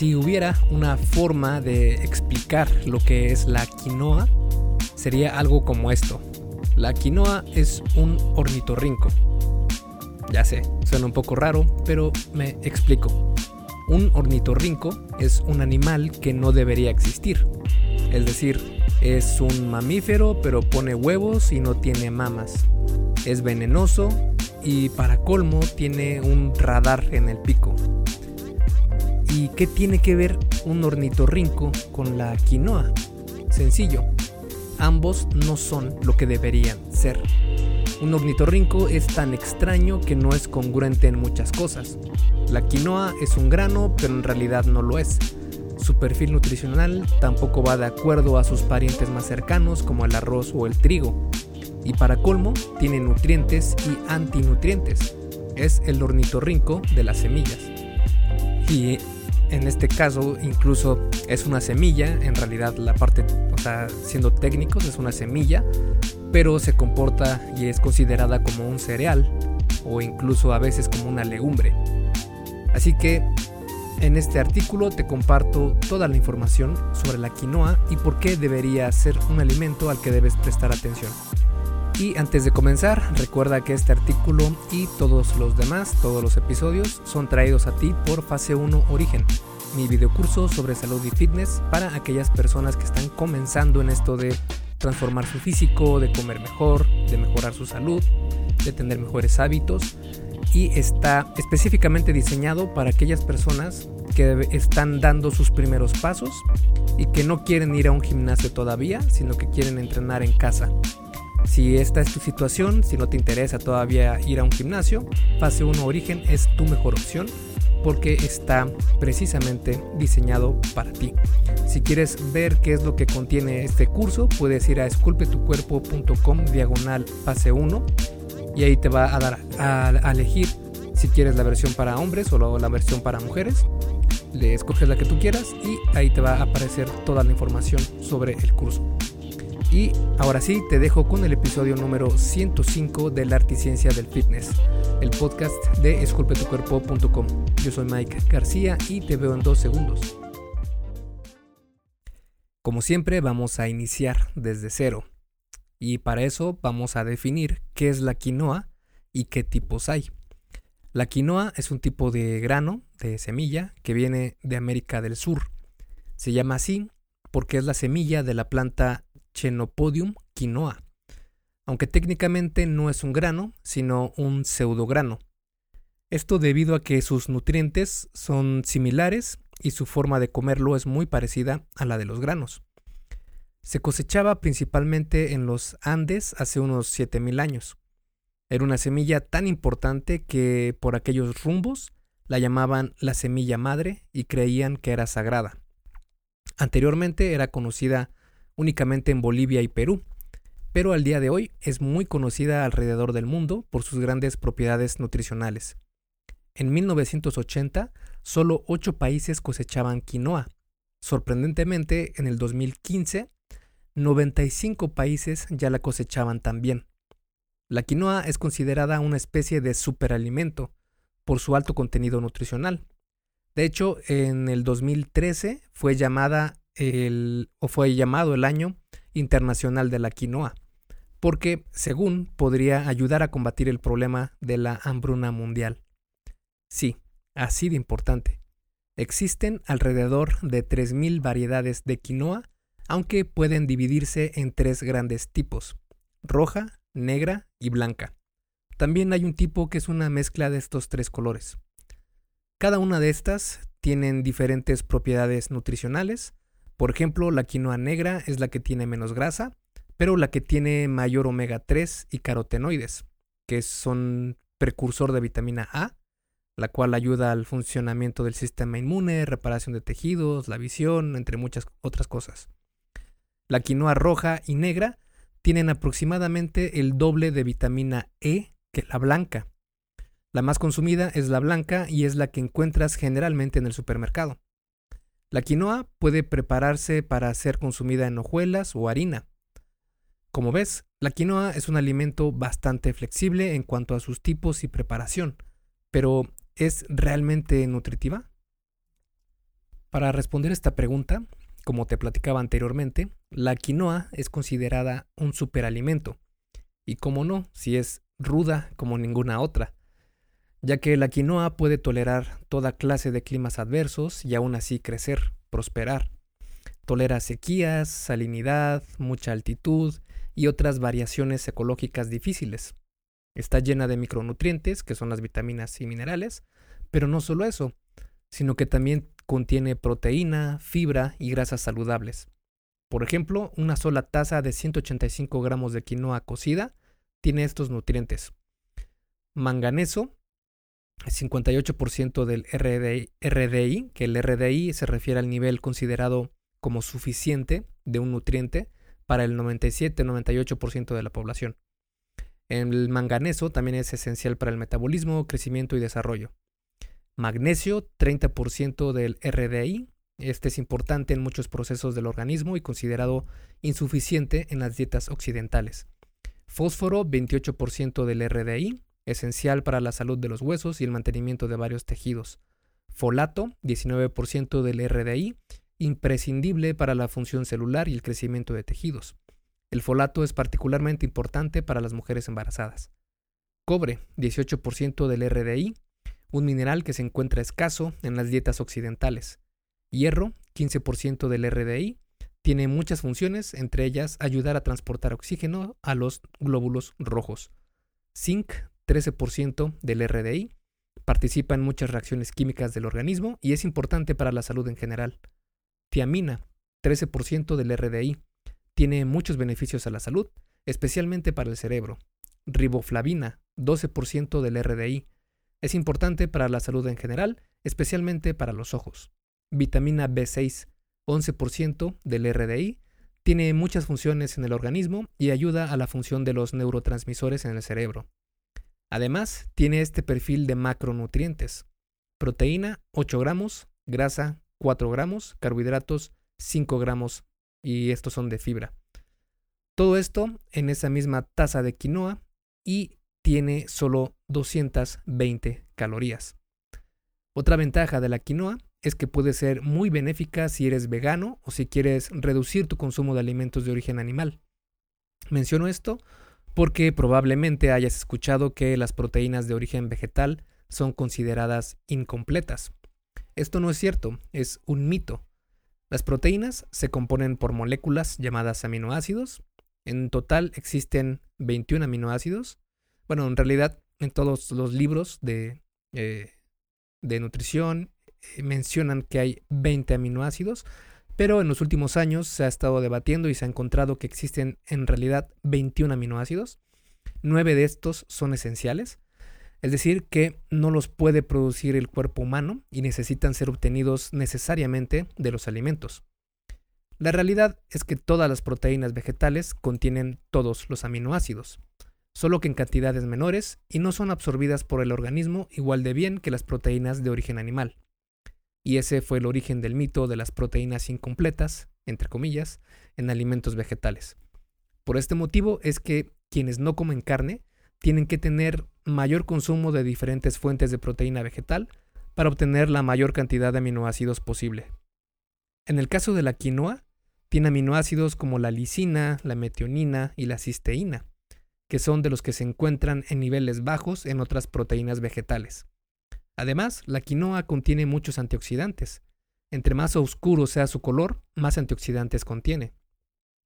Si hubiera una forma de explicar lo que es la quinoa, sería algo como esto. La quinoa es un ornitorrinco. Ya sé, suena un poco raro, pero me explico. Un ornitorrinco es un animal que no debería existir. Es decir, es un mamífero pero pone huevos y no tiene mamas. Es venenoso y para colmo tiene un radar en el pico. ¿Y qué tiene que ver un ornitorrinco con la quinoa? Sencillo, ambos no son lo que deberían ser. Un ornitorrinco es tan extraño que no es congruente en muchas cosas. La quinoa es un grano, pero en realidad no lo es. Su perfil nutricional tampoco va de acuerdo a sus parientes más cercanos como el arroz o el trigo. Y para colmo, tiene nutrientes y antinutrientes. Es el ornitorrinco de las semillas. Y en este caso incluso es una semilla, en realidad la parte, o sea, siendo técnicos es una semilla, pero se comporta y es considerada como un cereal o incluso a veces como una legumbre. Así que en este artículo te comparto toda la información sobre la quinoa y por qué debería ser un alimento al que debes prestar atención. Y antes de comenzar, recuerda que este artículo y todos los demás, todos los episodios, son traídos a ti por Fase 1 Origen, mi videocurso sobre salud y fitness para aquellas personas que están comenzando en esto de transformar su físico, de comer mejor, de mejorar su salud, de tener mejores hábitos y está específicamente diseñado para aquellas personas que están dando sus primeros pasos y que no quieren ir a un gimnasio todavía, sino que quieren entrenar en casa. Si esta es tu situación, si no te interesa todavía ir a un gimnasio, Fase 1 Origen es tu mejor opción porque está precisamente diseñado para ti. Si quieres ver qué es lo que contiene este curso, puedes ir a esculpetucuerpo.com diagonal fase 1 y ahí te va a dar a, elegir si quieres la versión para hombres o la versión para mujeres. Le escoges la que tú quieras y ahí te va a aparecer toda la información sobre el curso. Y ahora sí, te dejo con el episodio número 105 de la arte y ciencia del fitness, el podcast de esculpetucuerpo.com. Yo soy Mike García y te veo en dos segundos. Como siempre, vamos a iniciar desde cero. Y para eso vamos a definir qué es la quinoa y qué tipos hay. La quinoa es un tipo de grano, de semilla, que viene de América del Sur. Se llama así porque es la semilla de la planta Chenopodium quinoa, aunque técnicamente no es un grano, sino un pseudograno. Esto debido a que sus nutrientes son similares y su forma de comerlo es muy parecida a la de los granos. Se cosechaba principalmente en los Andes hace unos 7000 años. Era una semilla tan importante que por aquellos rumbos la llamaban la semilla madre y creían que era sagrada. Anteriormente era conocida únicamente en Bolivia y Perú, pero al día de hoy es muy conocida alrededor del mundo por sus grandes propiedades nutricionales. En 1980, solo 8 países cosechaban quinoa. Sorprendentemente, en el 2015, 95 países ya la cosechaban también. La quinoa es considerada una especie de superalimento por su alto contenido nutricional. De hecho, en el 2013 fue llamada el, o fue llamado el Año Internacional de la Quinoa, porque, según, podría ayudar a combatir el problema de la hambruna mundial. Sí, así de importante. Existen alrededor de 3.000 variedades de quinoa, aunque pueden dividirse en tres grandes tipos, roja, negra y blanca. También hay un tipo que es una mezcla de estos tres colores. Cada una de estas tienen diferentes propiedades nutricionales, por ejemplo, la quinoa negra es la que tiene menos grasa, pero la que tiene mayor omega 3 y carotenoides, que son precursor de vitamina A, la cual ayuda al funcionamiento del sistema inmune, reparación de tejidos, la visión, entre muchas otras cosas. La quinoa roja y negra tienen aproximadamente el doble de vitamina E que la blanca. La más consumida es la blanca y es la que encuentras generalmente en el supermercado. La quinoa puede prepararse para ser consumida en hojuelas o harina. Como ves, la quinoa es un alimento bastante flexible en cuanto a sus tipos y preparación, pero ¿es realmente nutritiva? Para responder esta pregunta, como te platicaba anteriormente, la quinoa es considerada un superalimento. Y como no, si es ruda como ninguna otra, ya que la quinoa puede tolerar toda clase de climas adversos y aún así crecer, prosperar. Tolera sequías, salinidad, mucha altitud y otras variaciones ecológicas difíciles. Está llena de micronutrientes, que son las vitaminas y minerales, pero no solo eso, sino que también contiene proteína, fibra y grasas saludables. Por ejemplo, una sola taza de 185 gramos de quinoa cocida tiene estos nutrientes. Manganeso, 58% del RDI, que el RDI se refiere al nivel considerado como suficiente de un nutriente para el 97-98% de la población. El manganeso también es esencial para el metabolismo, crecimiento y desarrollo. Magnesio, 30% del RDI. Este es importante en muchos procesos del organismo y considerado insuficiente en las dietas occidentales. Fósforo, 28% del RDI, esencial para la salud de los huesos y el mantenimiento de varios tejidos. Folato, 19% del RDI, imprescindible para la función celular y el crecimiento de tejidos. El folato es particularmente importante para las mujeres embarazadas. Cobre, 18% del RDI, un mineral que se encuentra escaso en las dietas occidentales. Hierro, 15% del RDI, tiene muchas funciones, entre ellas ayudar a transportar oxígeno a los glóbulos rojos. Zinc, 13% del RDI, participa en muchas reacciones químicas del organismo y es importante para la salud en general. Tiamina, 13% del RDI, tiene muchos beneficios a la salud, especialmente para el cerebro. Riboflavina, 12% del RDI, es importante para la salud en general, especialmente para los ojos. Vitamina B6, 11% del RDI, tiene muchas funciones en el organismo y ayuda a la función de los neurotransmisores en el cerebro. Además, tiene este perfil de macronutrientes. Proteína 8 gramos, grasa 4 gramos, carbohidratos 5 gramos y estos son de fibra. Todo esto en esa misma taza de quinoa y tiene solo 220 calorías. Otra ventaja de la quinoa es que puede ser muy benéfica si eres vegano o si quieres reducir tu consumo de alimentos de origen animal. Menciono esto porque probablemente hayas escuchado que las proteínas de origen vegetal son consideradas incompletas. Esto no es cierto, es un mito. Las proteínas se componen por moléculas llamadas aminoácidos. En total existen 21 aminoácidos. Bueno, en realidad en todos los libros de, eh, de nutrición eh, mencionan que hay 20 aminoácidos, pero en los últimos años se ha estado debatiendo y se ha encontrado que existen en realidad 21 aminoácidos. Nueve de estos son esenciales, es decir, que no los puede producir el cuerpo humano y necesitan ser obtenidos necesariamente de los alimentos. La realidad es que todas las proteínas vegetales contienen todos los aminoácidos, solo que en cantidades menores y no son absorbidas por el organismo igual de bien que las proteínas de origen animal. Y ese fue el origen del mito de las proteínas incompletas, entre comillas, en alimentos vegetales. Por este motivo es que quienes no comen carne tienen que tener mayor consumo de diferentes fuentes de proteína vegetal para obtener la mayor cantidad de aminoácidos posible. En el caso de la quinoa, tiene aminoácidos como la lisina, la metionina y la cisteína, que son de los que se encuentran en niveles bajos en otras proteínas vegetales. Además, la quinoa contiene muchos antioxidantes. Entre más oscuro sea su color, más antioxidantes contiene.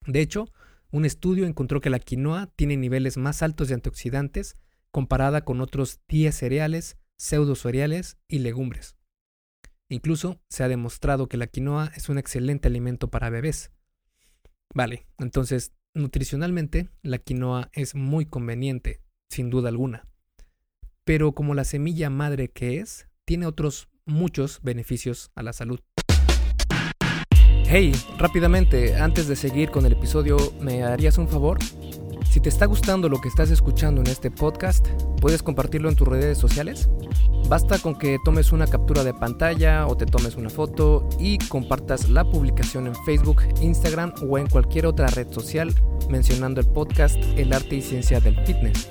De hecho, un estudio encontró que la quinoa tiene niveles más altos de antioxidantes comparada con otros 10 cereales, pseudocereales y legumbres. Incluso se ha demostrado que la quinoa es un excelente alimento para bebés. Vale, entonces, nutricionalmente, la quinoa es muy conveniente, sin duda alguna pero como la semilla madre que es, tiene otros muchos beneficios a la salud. Hey, rápidamente, antes de seguir con el episodio, ¿me harías un favor? Si te está gustando lo que estás escuchando en este podcast, ¿puedes compartirlo en tus redes sociales? Basta con que tomes una captura de pantalla o te tomes una foto y compartas la publicación en Facebook, Instagram o en cualquier otra red social mencionando el podcast El arte y ciencia del fitness.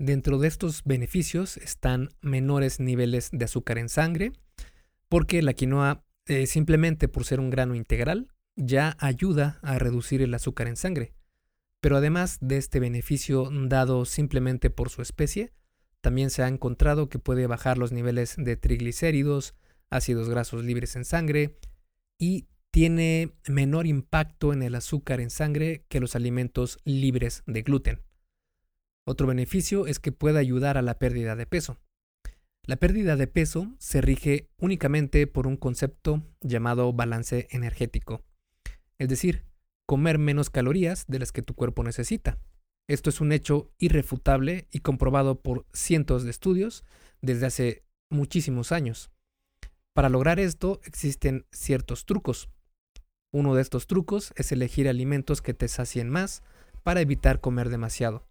Dentro de estos beneficios están menores niveles de azúcar en sangre, porque la quinoa, eh, simplemente por ser un grano integral, ya ayuda a reducir el azúcar en sangre. Pero además de este beneficio dado simplemente por su especie, también se ha encontrado que puede bajar los niveles de triglicéridos, ácidos grasos libres en sangre y tiene menor impacto en el azúcar en sangre que los alimentos libres de gluten. Otro beneficio es que puede ayudar a la pérdida de peso. La pérdida de peso se rige únicamente por un concepto llamado balance energético, es decir, comer menos calorías de las que tu cuerpo necesita. Esto es un hecho irrefutable y comprobado por cientos de estudios desde hace muchísimos años. Para lograr esto existen ciertos trucos. Uno de estos trucos es elegir alimentos que te sacien más para evitar comer demasiado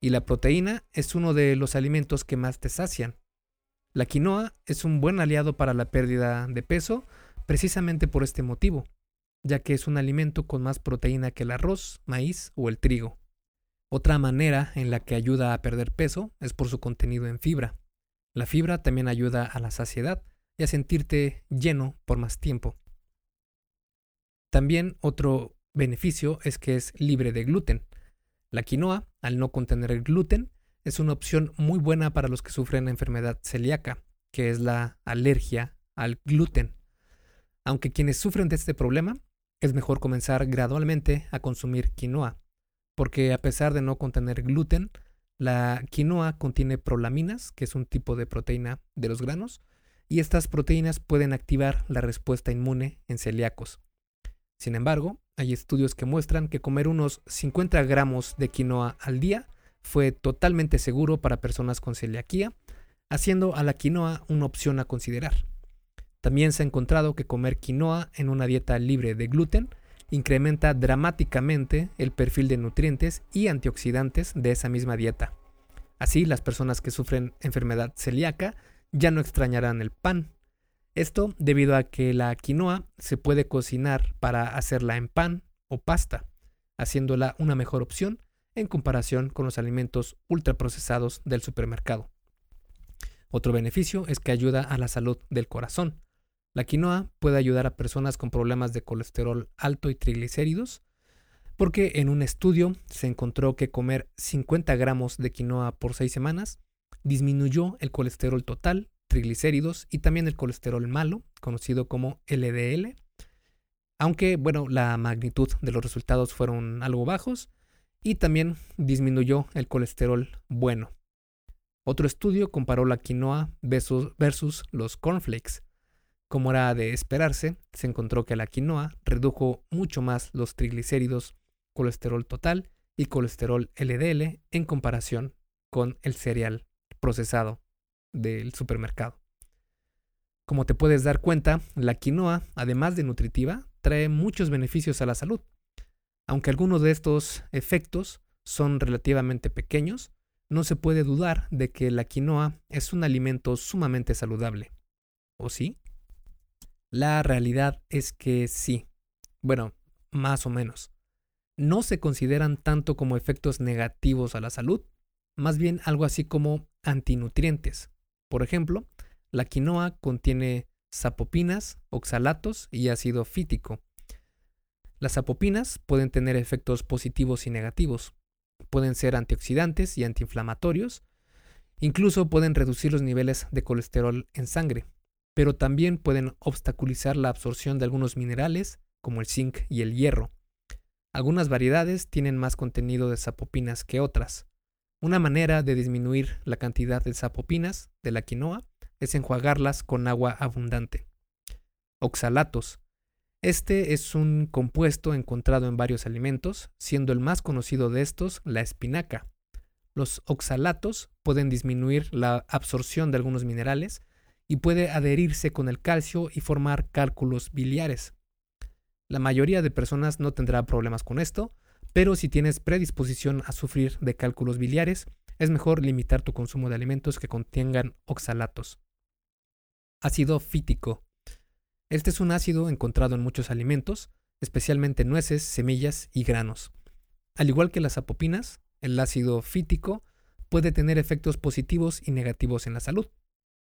y la proteína es uno de los alimentos que más te sacian. La quinoa es un buen aliado para la pérdida de peso precisamente por este motivo, ya que es un alimento con más proteína que el arroz, maíz o el trigo. Otra manera en la que ayuda a perder peso es por su contenido en fibra. La fibra también ayuda a la saciedad y a sentirte lleno por más tiempo. También otro beneficio es que es libre de gluten, la quinoa, al no contener gluten, es una opción muy buena para los que sufren enfermedad celíaca, que es la alergia al gluten. Aunque quienes sufren de este problema, es mejor comenzar gradualmente a consumir quinoa, porque a pesar de no contener gluten, la quinoa contiene prolaminas, que es un tipo de proteína de los granos, y estas proteínas pueden activar la respuesta inmune en celíacos. Sin embargo, hay estudios que muestran que comer unos 50 gramos de quinoa al día fue totalmente seguro para personas con celiaquía, haciendo a la quinoa una opción a considerar. También se ha encontrado que comer quinoa en una dieta libre de gluten incrementa dramáticamente el perfil de nutrientes y antioxidantes de esa misma dieta. Así, las personas que sufren enfermedad celíaca ya no extrañarán el pan, esto debido a que la quinoa se puede cocinar para hacerla en pan o pasta, haciéndola una mejor opción en comparación con los alimentos ultraprocesados del supermercado. Otro beneficio es que ayuda a la salud del corazón. La quinoa puede ayudar a personas con problemas de colesterol alto y triglicéridos, porque en un estudio se encontró que comer 50 gramos de quinoa por 6 semanas disminuyó el colesterol total triglicéridos y también el colesterol malo, conocido como LDL. Aunque, bueno, la magnitud de los resultados fueron algo bajos y también disminuyó el colesterol bueno. Otro estudio comparó la quinoa versus, los cornflakes. Como era de esperarse, se encontró que la quinoa redujo mucho más los triglicéridos, colesterol total y colesterol LDL en comparación con el cereal procesado del supermercado. Como te puedes dar cuenta, la quinoa, además de nutritiva, trae muchos beneficios a la salud. Aunque algunos de estos efectos son relativamente pequeños, no se puede dudar de que la quinoa es un alimento sumamente saludable. ¿O sí? La realidad es que sí. Bueno, más o menos. No se consideran tanto como efectos negativos a la salud, más bien algo así como antinutrientes, por ejemplo, la quinoa contiene sapopinas, oxalatos y ácido fítico. Las sapopinas pueden tener efectos positivos y negativos. Pueden ser antioxidantes y antiinflamatorios. Incluso pueden reducir los niveles de colesterol en sangre, pero también pueden obstaculizar la absorción de algunos minerales como el zinc y el hierro. Algunas variedades tienen más contenido de sapopinas que otras. Una manera de disminuir la cantidad de sapopinas de la quinoa es enjuagarlas con agua abundante. Oxalatos. Este es un compuesto encontrado en varios alimentos, siendo el más conocido de estos la espinaca. Los oxalatos pueden disminuir la absorción de algunos minerales y puede adherirse con el calcio y formar cálculos biliares. La mayoría de personas no tendrá problemas con esto, pero si tienes predisposición a sufrir de cálculos biliares, es mejor limitar tu consumo de alimentos que contengan oxalatos. Ácido fítico. Este es un ácido encontrado en muchos alimentos, especialmente nueces, semillas y granos. Al igual que las apopinas, el ácido fítico puede tener efectos positivos y negativos en la salud.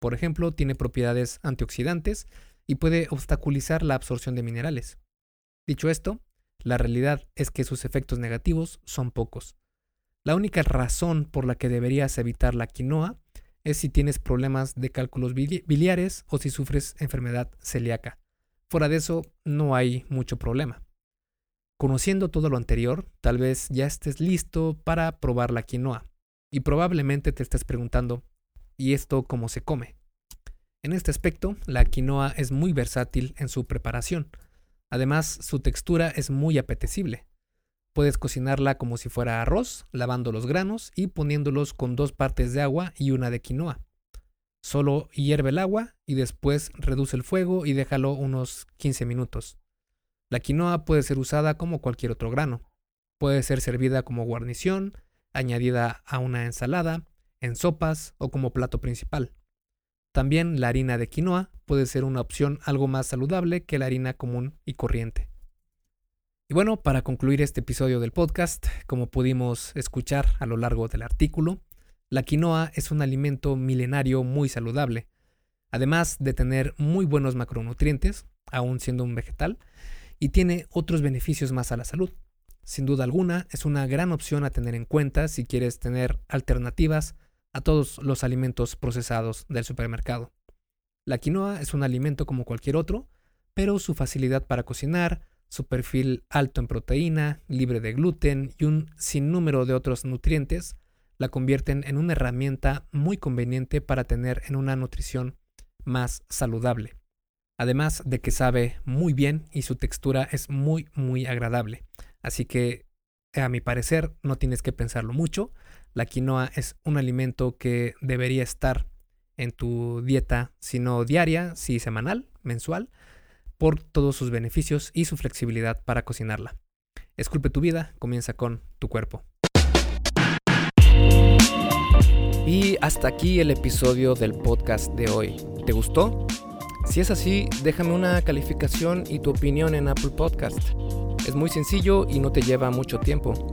Por ejemplo, tiene propiedades antioxidantes y puede obstaculizar la absorción de minerales. Dicho esto, la realidad es que sus efectos negativos son pocos. La única razón por la que deberías evitar la quinoa es si tienes problemas de cálculos biliares o si sufres enfermedad celíaca. Fuera de eso, no hay mucho problema. Conociendo todo lo anterior, tal vez ya estés listo para probar la quinoa. Y probablemente te estés preguntando, ¿y esto cómo se come? En este aspecto, la quinoa es muy versátil en su preparación. Además, su textura es muy apetecible. Puedes cocinarla como si fuera arroz, lavando los granos y poniéndolos con dos partes de agua y una de quinoa. Solo hierve el agua y después reduce el fuego y déjalo unos 15 minutos. La quinoa puede ser usada como cualquier otro grano. Puede ser servida como guarnición, añadida a una ensalada, en sopas o como plato principal. También la harina de quinoa puede ser una opción algo más saludable que la harina común y corriente. Y bueno, para concluir este episodio del podcast, como pudimos escuchar a lo largo del artículo, la quinoa es un alimento milenario muy saludable, además de tener muy buenos macronutrientes, aún siendo un vegetal, y tiene otros beneficios más a la salud. Sin duda alguna, es una gran opción a tener en cuenta si quieres tener alternativas a todos los alimentos procesados del supermercado. La quinoa es un alimento como cualquier otro, pero su facilidad para cocinar, su perfil alto en proteína, libre de gluten y un sinnúmero de otros nutrientes la convierten en una herramienta muy conveniente para tener en una nutrición más saludable. Además de que sabe muy bien y su textura es muy muy agradable. Así que a mi parecer no tienes que pensarlo mucho. La quinoa es un alimento que debería estar en tu dieta, si no diaria, si semanal, mensual, por todos sus beneficios y su flexibilidad para cocinarla. Esculpe tu vida, comienza con tu cuerpo. Y hasta aquí el episodio del podcast de hoy. ¿Te gustó? Si es así, déjame una calificación y tu opinión en Apple Podcast. Es muy sencillo y no te lleva mucho tiempo.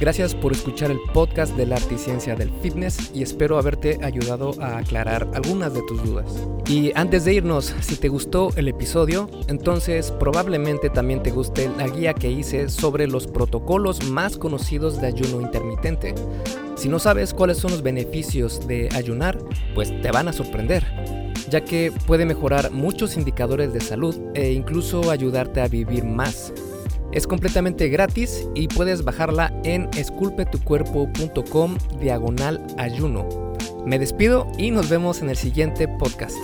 Gracias por escuchar el podcast del arte y ciencia del fitness y espero haberte ayudado a aclarar algunas de tus dudas. Y antes de irnos, si te gustó el episodio, entonces probablemente también te guste la guía que hice sobre los protocolos más conocidos de ayuno intermitente. Si no sabes cuáles son los beneficios de ayunar, pues te van a sorprender ya que puede mejorar muchos indicadores de salud e incluso ayudarte a vivir más. Es completamente gratis y puedes bajarla en esculpetucuerpo.com diagonal ayuno. Me despido y nos vemos en el siguiente podcast.